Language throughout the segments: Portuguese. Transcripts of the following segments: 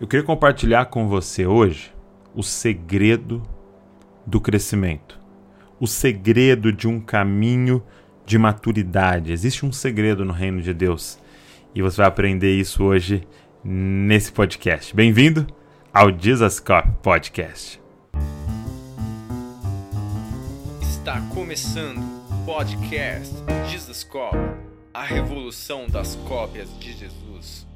Eu queria compartilhar com você hoje o segredo do crescimento, o segredo de um caminho de maturidade. Existe um segredo no reino de Deus e você vai aprender isso hoje nesse podcast. Bem-vindo ao Jesus Cop Podcast. Está começando o podcast Jesus Cop, a revolução das cópias de Jesus.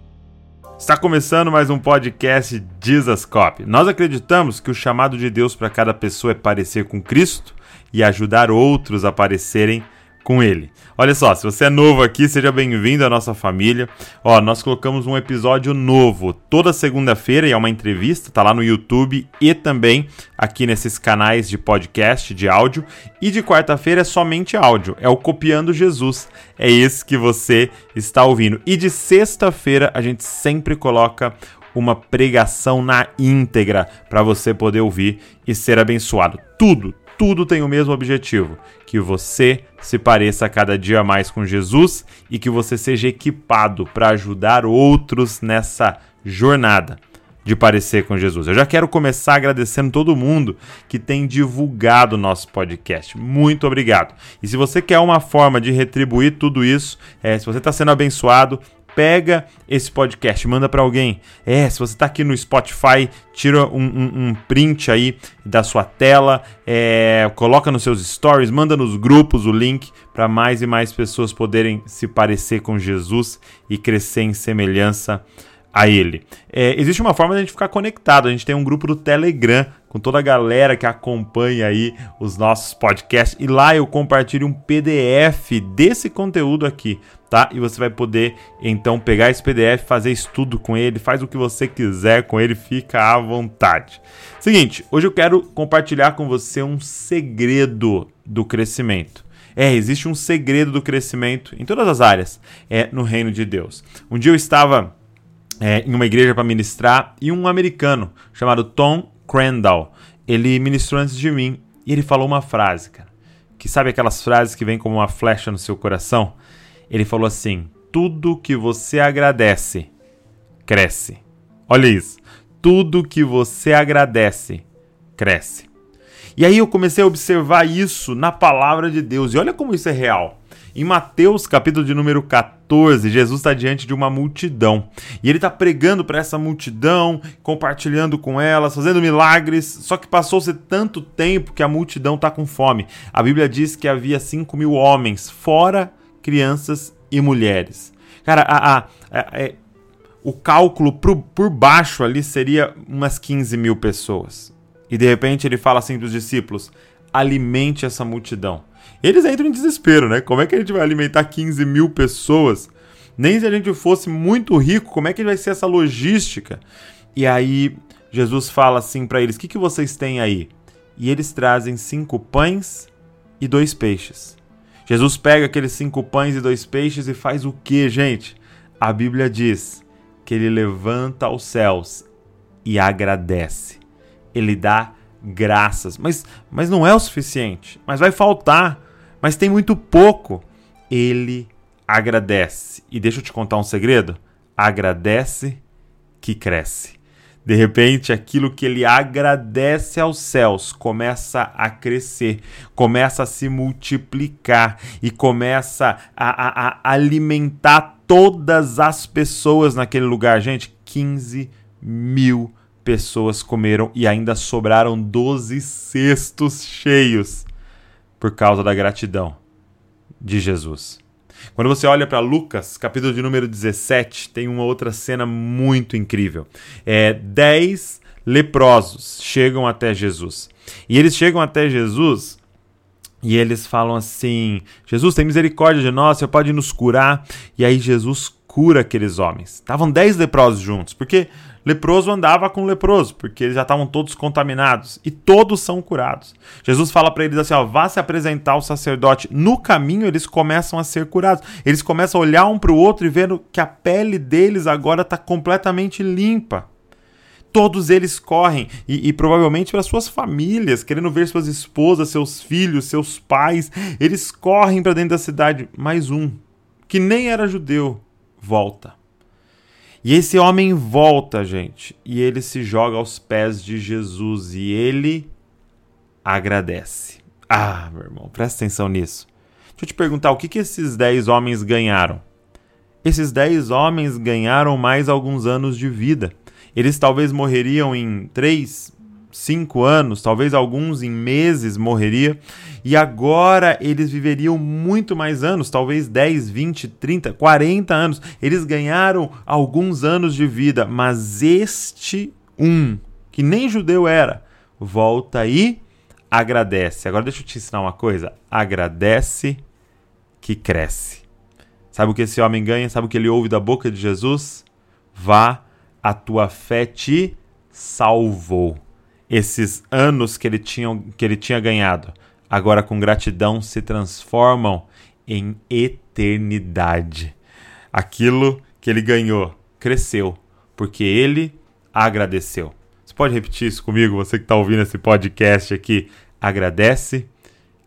Está começando mais um podcast Jesus Cop. Nós acreditamos que o chamado de Deus para cada pessoa é parecer com Cristo e ajudar outros a parecerem com ele. Olha só, se você é novo aqui, seja bem-vindo à nossa família. Ó, nós colocamos um episódio novo toda segunda-feira e é uma entrevista, tá lá no YouTube e também aqui nesses canais de podcast, de áudio. E de quarta-feira é somente áudio, é o Copiando Jesus. É esse que você está ouvindo. E de sexta-feira a gente sempre coloca uma pregação na íntegra para você poder ouvir e ser abençoado. Tudo, tudo tem o mesmo objetivo: que você se pareça cada dia mais com Jesus e que você seja equipado para ajudar outros nessa jornada de parecer com Jesus. Eu já quero começar agradecendo todo mundo que tem divulgado o nosso podcast. Muito obrigado. E se você quer uma forma de retribuir tudo isso, é, se você está sendo abençoado, pega esse podcast, manda para alguém. É, se você está aqui no Spotify, tira um, um, um, print aí da sua tela, é, coloca nos seus stories, manda nos grupos o link para mais e mais pessoas poderem se parecer com Jesus e crescer em semelhança a ele. É, existe uma forma de a gente ficar conectado. A gente tem um grupo do Telegram com toda a galera que acompanha aí os nossos podcasts e lá eu compartilho um PDF desse conteúdo aqui, tá? E você vai poder então pegar esse PDF, fazer estudo com ele, faz o que você quiser com ele, fica à vontade. Seguinte, hoje eu quero compartilhar com você um segredo do crescimento. É, existe um segredo do crescimento em todas as áreas, é no reino de Deus. Um dia eu estava é, em uma igreja para ministrar e um americano chamado Tom Crandall, ele ministrou antes de mim e ele falou uma frase, cara, que sabe aquelas frases que vêm como uma flecha no seu coração? Ele falou assim: tudo que você agradece cresce. Olha isso. Tudo que você agradece cresce. E aí eu comecei a observar isso na palavra de Deus. E olha como isso é real. Em Mateus, capítulo de número 14, Jesus está diante de uma multidão. E ele está pregando para essa multidão, compartilhando com elas, fazendo milagres. Só que passou-se tanto tempo que a multidão está com fome. A Bíblia diz que havia 5 mil homens, fora crianças e mulheres. Cara, a, a, a, é, o cálculo por, por baixo ali seria umas 15 mil pessoas. E de repente ele fala assim para os discípulos: alimente essa multidão. Eles entram em desespero, né? Como é que a gente vai alimentar 15 mil pessoas? Nem se a gente fosse muito rico, como é que vai ser essa logística? E aí Jesus fala assim para eles: O que, que vocês têm aí? E eles trazem cinco pães e dois peixes. Jesus pega aqueles cinco pães e dois peixes e faz o que, gente? A Bíblia diz que ele levanta aos céus e agradece. Ele dá graças. Mas, mas não é o suficiente. Mas vai faltar. Mas tem muito pouco. Ele agradece. E deixa eu te contar um segredo: agradece que cresce. De repente, aquilo que ele agradece aos céus começa a crescer, começa a se multiplicar e começa a, a, a alimentar todas as pessoas naquele lugar. Gente, 15 mil pessoas comeram e ainda sobraram 12 cestos cheios por causa da gratidão de Jesus. Quando você olha para Lucas, capítulo de número 17, tem uma outra cena muito incrível. É, dez leprosos chegam até Jesus. E eles chegam até Jesus e eles falam assim: Jesus, tem misericórdia de nós, você pode nos curar. E aí Jesus cura aqueles homens. Estavam dez leprosos juntos, porque leproso andava com leproso, porque eles já estavam todos contaminados e todos são curados. Jesus fala para eles assim: ó, vá se apresentar ao sacerdote. No caminho eles começam a ser curados. Eles começam a olhar um para o outro e vendo que a pele deles agora está completamente limpa. Todos eles correm e, e provavelmente para suas famílias, querendo ver suas esposas, seus filhos, seus pais. Eles correm para dentro da cidade. Mais um, que nem era judeu, volta E esse homem volta, gente, e ele se joga aos pés de Jesus e ele agradece. Ah, meu irmão, presta atenção nisso. Deixa eu te perguntar, o que, que esses dez homens ganharam? Esses dez homens ganharam mais alguns anos de vida. Eles talvez morreriam em três, cinco anos, talvez alguns em meses morreria, e agora eles viveriam muito mais anos, talvez 10, 20, 30, 40 anos. Eles ganharam alguns anos de vida, mas este um, que nem judeu era, volta e agradece. Agora deixa eu te ensinar uma coisa: agradece que cresce. Sabe o que esse homem ganha? Sabe o que ele ouve da boca de Jesus? Vá, a tua fé te salvou esses anos que ele tinha, que ele tinha ganhado, agora com gratidão se transformam em eternidade. Aquilo que ele ganhou cresceu, porque ele agradeceu. Você pode repetir isso comigo, você que está ouvindo esse podcast aqui? Agradece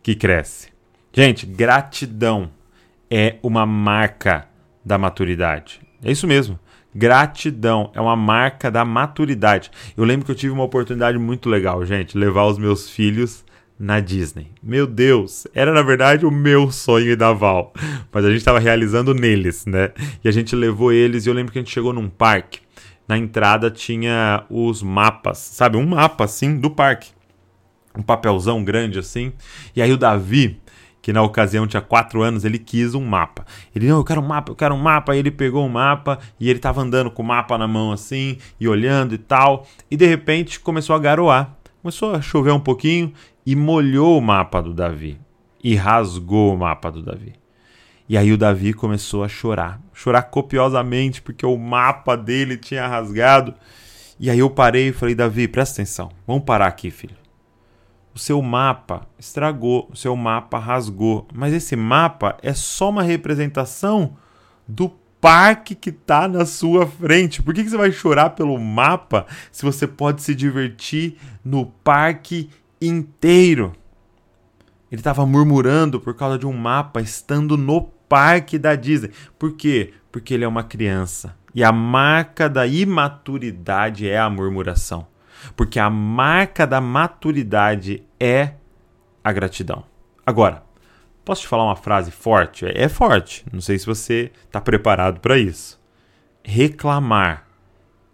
que cresce. Gente, gratidão é uma marca da maturidade. É isso mesmo. Gratidão é uma marca da maturidade. Eu lembro que eu tive uma oportunidade muito legal, gente, levar os meus filhos na Disney. Meu Deus, era na verdade o meu sonho da Val, mas a gente estava realizando neles, né? E a gente levou eles e eu lembro que a gente chegou num parque. Na entrada tinha os mapas, sabe? Um mapa assim do parque. Um papelzão grande assim. E aí o Davi, que na ocasião tinha quatro anos, ele quis um mapa. Ele, não, eu quero um mapa, eu quero um mapa. Aí ele pegou um mapa e ele tava andando com o mapa na mão assim, e olhando e tal. E de repente começou a garoar. Começou a chover um pouquinho e molhou o mapa do Davi. E rasgou o mapa do Davi. E aí o Davi começou a chorar. Chorar copiosamente, porque o mapa dele tinha rasgado. E aí eu parei e falei, Davi, presta atenção. Vamos parar aqui, filho o seu mapa estragou, o seu mapa rasgou. Mas esse mapa é só uma representação do parque que está na sua frente. Por que, que você vai chorar pelo mapa se você pode se divertir no parque inteiro? Ele estava murmurando por causa de um mapa estando no parque da Disney. Por quê? Porque ele é uma criança. E a marca da imaturidade é a murmuração. Porque a marca da maturidade é a gratidão. Agora, posso te falar uma frase forte? É forte, não sei se você está preparado para isso. Reclamar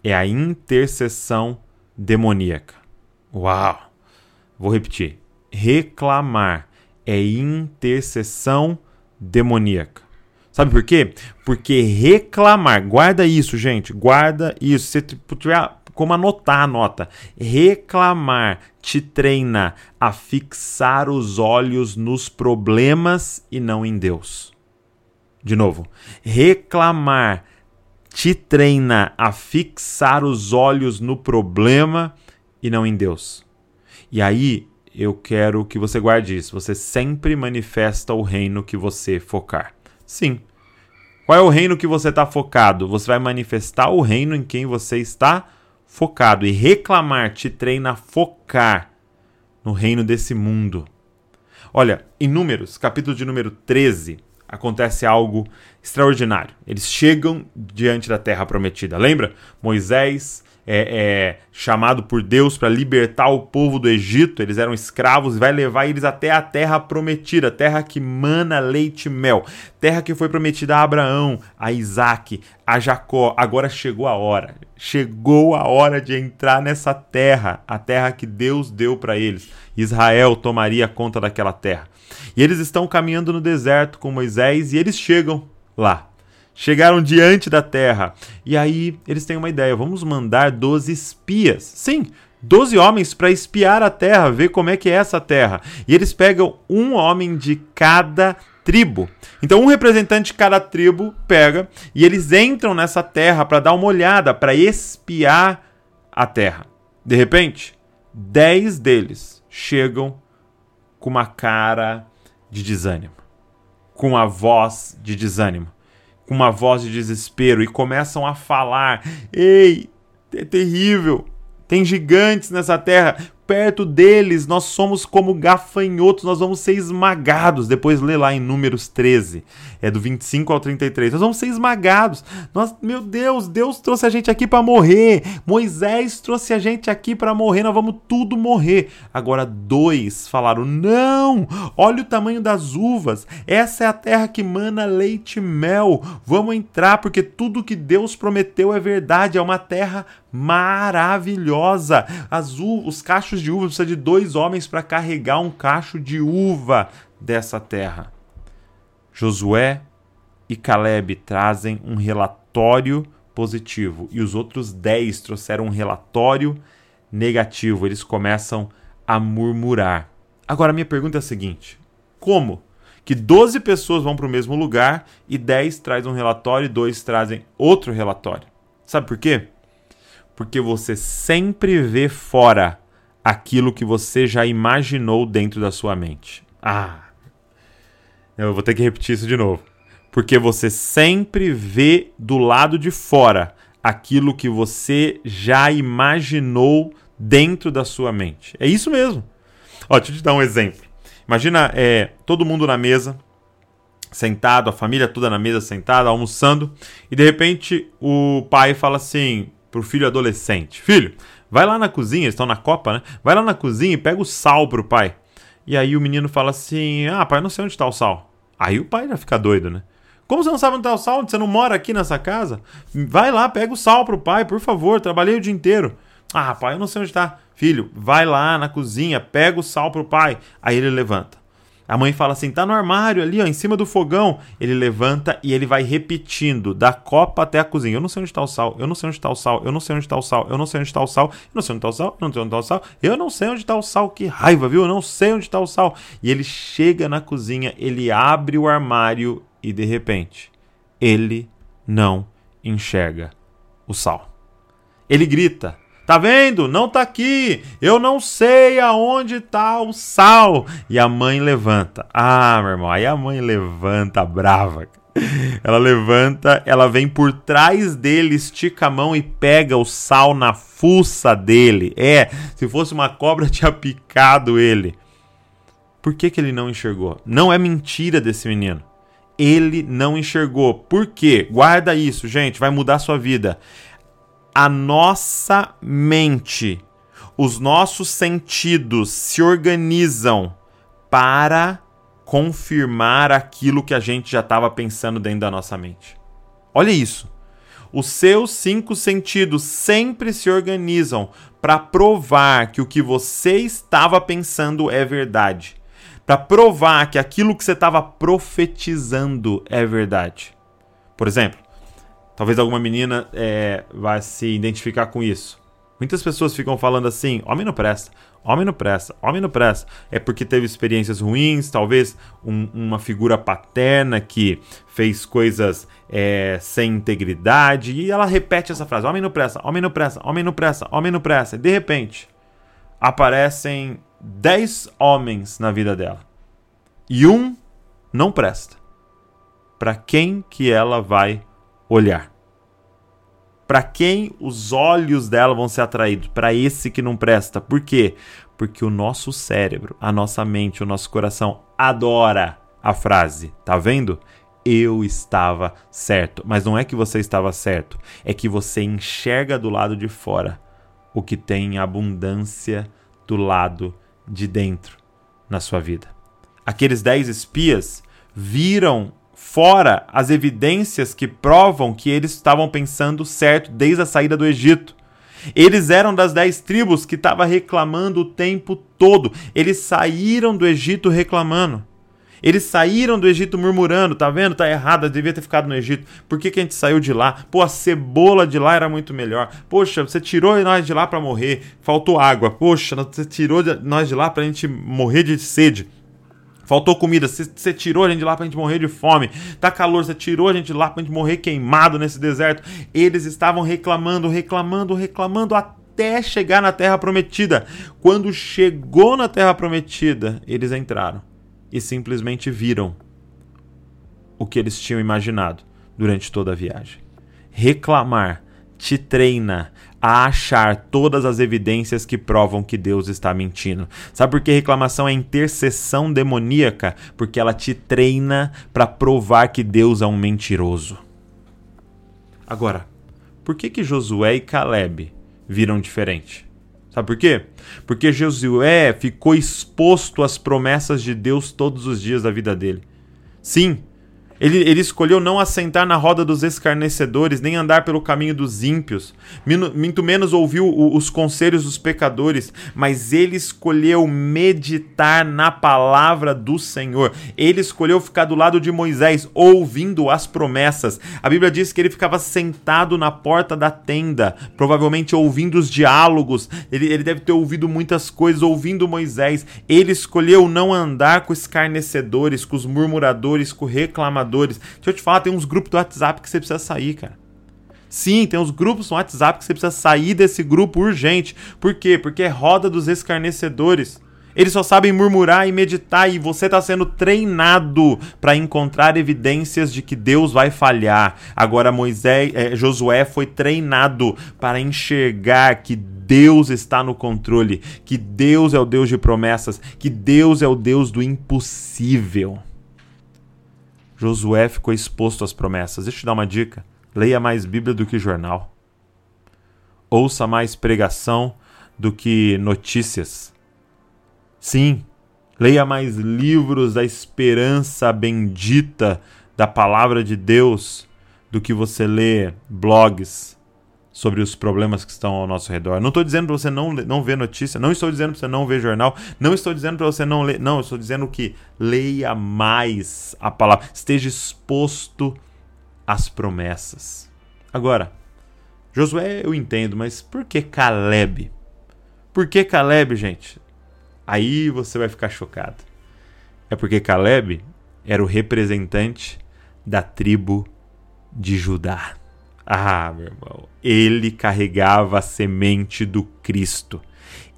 é a intercessão demoníaca. Uau! Vou repetir. Reclamar é intercessão demoníaca. Sabe por quê? Porque reclamar, guarda isso, gente, guarda isso. Se tiver como anotar a nota. Reclamar te treina a fixar os olhos nos problemas e não em Deus. De novo, reclamar te treina a fixar os olhos no problema e não em Deus. E aí eu quero que você guarde isso. Você sempre manifesta o reino que você focar. Sim. Qual é o reino que você está focado? Você vai manifestar o reino em quem você está focado. E reclamar te treina a focar no reino desse mundo. Olha, em Números, capítulo de número 13, acontece algo extraordinário. Eles chegam diante da terra prometida. Lembra? Moisés é, é chamado por Deus para libertar o povo do Egito, eles eram escravos, vai levar eles até a terra prometida, terra que mana leite e mel, terra que foi prometida a Abraão, a Isaac, a Jacó. Agora chegou a hora, chegou a hora de entrar nessa terra, a terra que Deus deu para eles. Israel tomaria conta daquela terra. E eles estão caminhando no deserto com Moisés e eles chegam lá chegaram diante da terra. E aí eles têm uma ideia: vamos mandar 12 espias. Sim, 12 homens para espiar a terra, ver como é que é essa terra. E eles pegam um homem de cada tribo. Então, um representante de cada tribo pega e eles entram nessa terra para dar uma olhada, para espiar a terra. De repente, 10 deles chegam com uma cara de desânimo, com a voz de desânimo com uma voz de desespero e começam a falar: Ei, é terrível, tem gigantes nessa terra. Perto deles, nós somos como gafanhotos, nós vamos ser esmagados. Depois lê lá em Números 13, é do 25 ao 33. Nós vamos ser esmagados. Nós, meu Deus, Deus trouxe a gente aqui para morrer. Moisés trouxe a gente aqui para morrer, nós vamos tudo morrer. Agora dois falaram: "Não! Olha o tamanho das uvas. Essa é a terra que mana leite e mel. Vamos entrar porque tudo que Deus prometeu é verdade, é uma terra maravilhosa. As os cachos de uva precisa de dois homens para carregar um cacho de uva dessa terra. Josué e Caleb trazem um relatório positivo e os outros dez trouxeram um relatório negativo. Eles começam a murmurar. Agora, minha pergunta é a seguinte: como que 12 pessoas vão para o mesmo lugar e 10 trazem um relatório e 2 trazem outro relatório? Sabe por quê? Porque você sempre vê fora aquilo que você já imaginou dentro da sua mente. Ah, eu vou ter que repetir isso de novo. Porque você sempre vê do lado de fora aquilo que você já imaginou dentro da sua mente. É isso mesmo. Ó, deixa eu te dar um exemplo. Imagina é, todo mundo na mesa, sentado, a família toda na mesa sentada, almoçando, e de repente o pai fala assim: pro filho adolescente: Filho, vai lá na cozinha, eles estão na Copa, né? Vai lá na cozinha e pega o sal pro pai. E aí o menino fala assim: Ah, pai, não sei onde está o sal. Aí o pai já fica doido, né? Como você não sabe onde está o sal? Você não mora aqui nessa casa? Vai lá, pega o sal pro pai, por favor. Trabalhei o dia inteiro. Ah, pai, eu não sei onde está. Filho, vai lá na cozinha, pega o sal pro pai. Aí ele levanta. A mãe fala assim: tá no armário ali, ó, em cima do fogão. Ele levanta e ele vai repetindo, da copa até a cozinha. Eu não sei onde está o sal, eu não sei onde está o sal, eu não sei onde está o sal, eu não sei onde está o sal, eu não sei onde está o sal, eu não sei onde está o sal, eu não sei onde está o sal. Que raiva, viu? Eu não sei onde está o sal. E ele chega na cozinha, ele abre o armário e de repente, ele não enxerga o sal. Ele grita: Tá vendo? Não tá aqui. Eu não sei aonde tá o sal. E a mãe levanta. Ah, meu irmão. Aí a mãe levanta brava. Ela levanta, ela vem por trás dele, estica a mão e pega o sal na fuça dele. É, se fosse uma cobra, tinha picado ele. Por que, que ele não enxergou? Não é mentira desse menino. Ele não enxergou. Por quê? Guarda isso, gente, vai mudar a sua vida a nossa mente, os nossos sentidos se organizam para confirmar aquilo que a gente já estava pensando dentro da nossa mente. Olha isso. Os seus cinco sentidos sempre se organizam para provar que o que você estava pensando é verdade. Para provar que aquilo que você estava profetizando é verdade. Por exemplo, Talvez alguma menina é, vá se identificar com isso. Muitas pessoas ficam falando assim: homem não presta, homem não presta, homem não presta. É porque teve experiências ruins, talvez um, uma figura paterna que fez coisas é, sem integridade. E ela repete essa frase: homem não presta, homem não presta, homem não presta, homem não presta. E de repente, aparecem 10 homens na vida dela. E um não presta. Para quem que ela vai olhar. Para quem os olhos dela vão ser atraídos? Para esse que não presta. Por quê? Porque o nosso cérebro, a nossa mente, o nosso coração adora a frase. Tá vendo? Eu estava certo. Mas não é que você estava certo, é que você enxerga do lado de fora o que tem abundância do lado de dentro na sua vida. Aqueles dez espias viram fora as evidências que provam que eles estavam pensando certo desde a saída do Egito. Eles eram das dez tribos que estavam reclamando o tempo todo. Eles saíram do Egito reclamando. Eles saíram do Egito murmurando, tá vendo? Tá errado, devia ter ficado no Egito. Por que, que a gente saiu de lá? Pô, a cebola de lá era muito melhor. Poxa, você tirou nós de lá para morrer. Faltou água. Poxa, você tirou nós de lá pra gente morrer de sede. Faltou comida, você tirou a gente de lá pra gente morrer de fome. Tá calor, você tirou a gente de lá pra gente morrer queimado nesse deserto. Eles estavam reclamando, reclamando, reclamando até chegar na terra prometida. Quando chegou na terra prometida, eles entraram e simplesmente viram o que eles tinham imaginado durante toda a viagem. Reclamar te treina a achar todas as evidências que provam que Deus está mentindo. Sabe por que reclamação é intercessão demoníaca? Porque ela te treina para provar que Deus é um mentiroso. Agora, por que que Josué e Caleb viram diferente? Sabe por quê? Porque Josué ficou exposto às promessas de Deus todos os dias da vida dele. Sim, ele, ele escolheu não assentar na roda dos escarnecedores, nem andar pelo caminho dos ímpios. Muito menos ouviu os conselhos dos pecadores, mas ele escolheu meditar na palavra do Senhor. Ele escolheu ficar do lado de Moisés, ouvindo as promessas. A Bíblia diz que ele ficava sentado na porta da tenda, provavelmente ouvindo os diálogos. Ele, ele deve ter ouvido muitas coisas, ouvindo Moisés. Ele escolheu não andar com escarnecedores, com os murmuradores, com reclamadores Deixa eu te falar, tem uns grupos do WhatsApp que você precisa sair, cara. Sim, tem uns grupos no WhatsApp que você precisa sair desse grupo urgente. Por quê? Porque é roda dos escarnecedores. Eles só sabem murmurar e meditar e você está sendo treinado para encontrar evidências de que Deus vai falhar. Agora Moisés, é, Josué foi treinado para enxergar que Deus está no controle, que Deus é o Deus de promessas, que Deus é o Deus do impossível. Josué ficou exposto às promessas. Deixa eu te dar uma dica: leia mais Bíblia do que jornal. Ouça mais pregação do que notícias. Sim, leia mais livros da esperança bendita da palavra de Deus do que você lê blogs sobre os problemas que estão ao nosso redor. Não estou dizendo para você não, não ver notícia, não estou dizendo para você não ver jornal, não estou dizendo para você não ler, não, estou dizendo que leia mais a palavra, esteja exposto às promessas. Agora, Josué eu entendo, mas por que Caleb? Por que Caleb, gente? Aí você vai ficar chocado. É porque Caleb era o representante da tribo de Judá. Ah, meu irmão, ele carregava a semente do Cristo.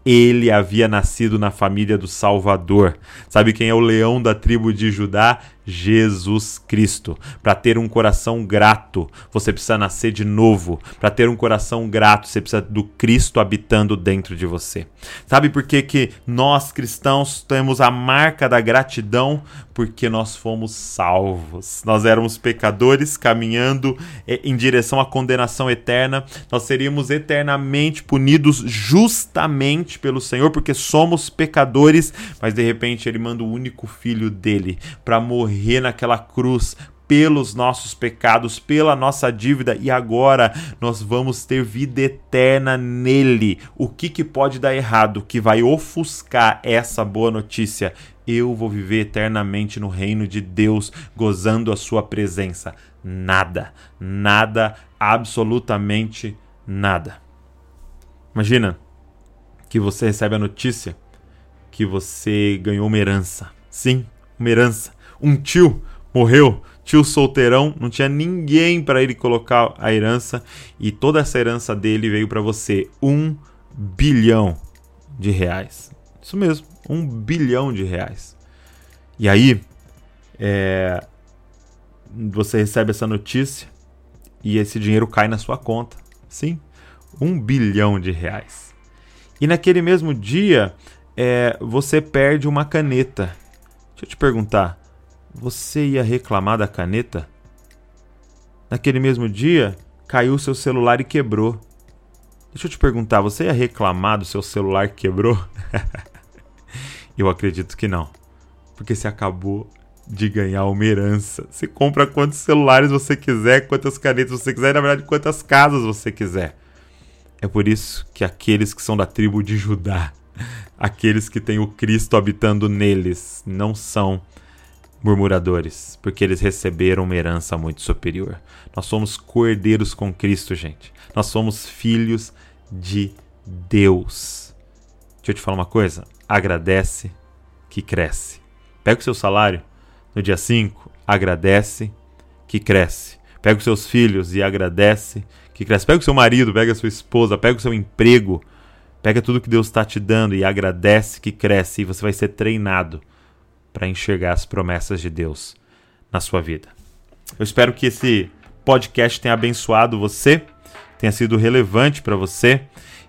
Ele havia nascido na família do Salvador. Sabe quem é o leão da tribo de Judá? Jesus Cristo. Para ter um coração grato, você precisa nascer de novo. Para ter um coração grato, você precisa do Cristo habitando dentro de você. Sabe por que, que nós cristãos temos a marca da gratidão? Porque nós fomos salvos. Nós éramos pecadores caminhando é, em direção à condenação eterna. Nós seríamos eternamente punidos justamente pelo Senhor, porque somos pecadores, mas de repente ele manda o único filho dele para morrer morrer naquela cruz pelos nossos pecados, pela nossa dívida e agora nós vamos ter vida eterna nele. O que, que pode dar errado que vai ofuscar essa boa notícia? Eu vou viver eternamente no reino de Deus, gozando a sua presença. Nada, nada, absolutamente nada. Imagina que você recebe a notícia que você ganhou uma herança. Sim, uma herança um tio morreu, tio solteirão, não tinha ninguém para ele colocar a herança e toda essa herança dele veio para você um bilhão de reais. Isso mesmo, um bilhão de reais. E aí, é, você recebe essa notícia e esse dinheiro cai na sua conta. Sim, um bilhão de reais. E naquele mesmo dia, é, você perde uma caneta. Deixa eu te perguntar, você ia reclamar da caneta? Naquele mesmo dia, caiu seu celular e quebrou. Deixa eu te perguntar, você ia reclamar do seu celular que quebrou? eu acredito que não. Porque você acabou de ganhar uma herança. Você compra quantos celulares você quiser, quantas canetas você quiser, e na verdade quantas casas você quiser. É por isso que aqueles que são da tribo de Judá, aqueles que têm o Cristo habitando neles, não são murmuradores, porque eles receberam uma herança muito superior. Nós somos cordeiros com Cristo, gente. Nós somos filhos de Deus. Deixa eu te falar uma coisa: agradece que cresce. Pega o seu salário no dia 5, agradece que cresce. Pega os seus filhos e agradece que cresce. Pega o seu marido, pega a sua esposa, pega o seu emprego, pega tudo que Deus está te dando e agradece que cresce. E você vai ser treinado para enxergar as promessas de Deus na sua vida. Eu espero que esse podcast tenha abençoado você, tenha sido relevante para você.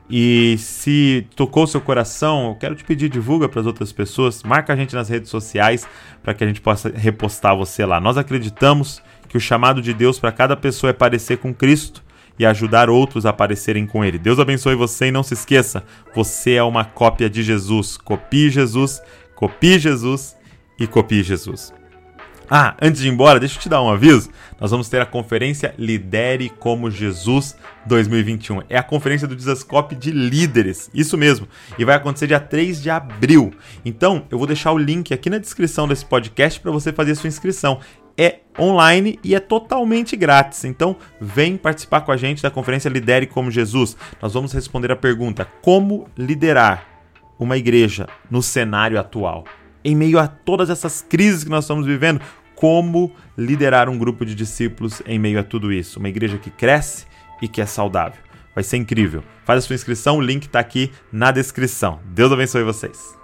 E se tocou seu coração, eu quero te pedir divulga para as outras pessoas, marca a gente nas redes sociais para que a gente possa repostar você lá. Nós acreditamos que o chamado de Deus para cada pessoa é parecer com Cristo e ajudar outros a parecerem com Ele. Deus abençoe você e não se esqueça, você é uma cópia de Jesus. Copie Jesus, copie Jesus e copie Jesus. Ah, antes de ir embora, deixa eu te dar um aviso. Nós vamos ter a conferência Lidere como Jesus 2021. É a conferência do Desascope de líderes, isso mesmo. E vai acontecer dia 3 de abril. Então, eu vou deixar o link aqui na descrição desse podcast para você fazer sua inscrição. É online e é totalmente grátis. Então, vem participar com a gente da conferência Lidere como Jesus. Nós vamos responder a pergunta: como liderar uma igreja no cenário atual? Em meio a todas essas crises que nós estamos vivendo, como liderar um grupo de discípulos em meio a tudo isso. Uma igreja que cresce e que é saudável. Vai ser incrível. Faz a sua inscrição, o link está aqui na descrição. Deus abençoe vocês.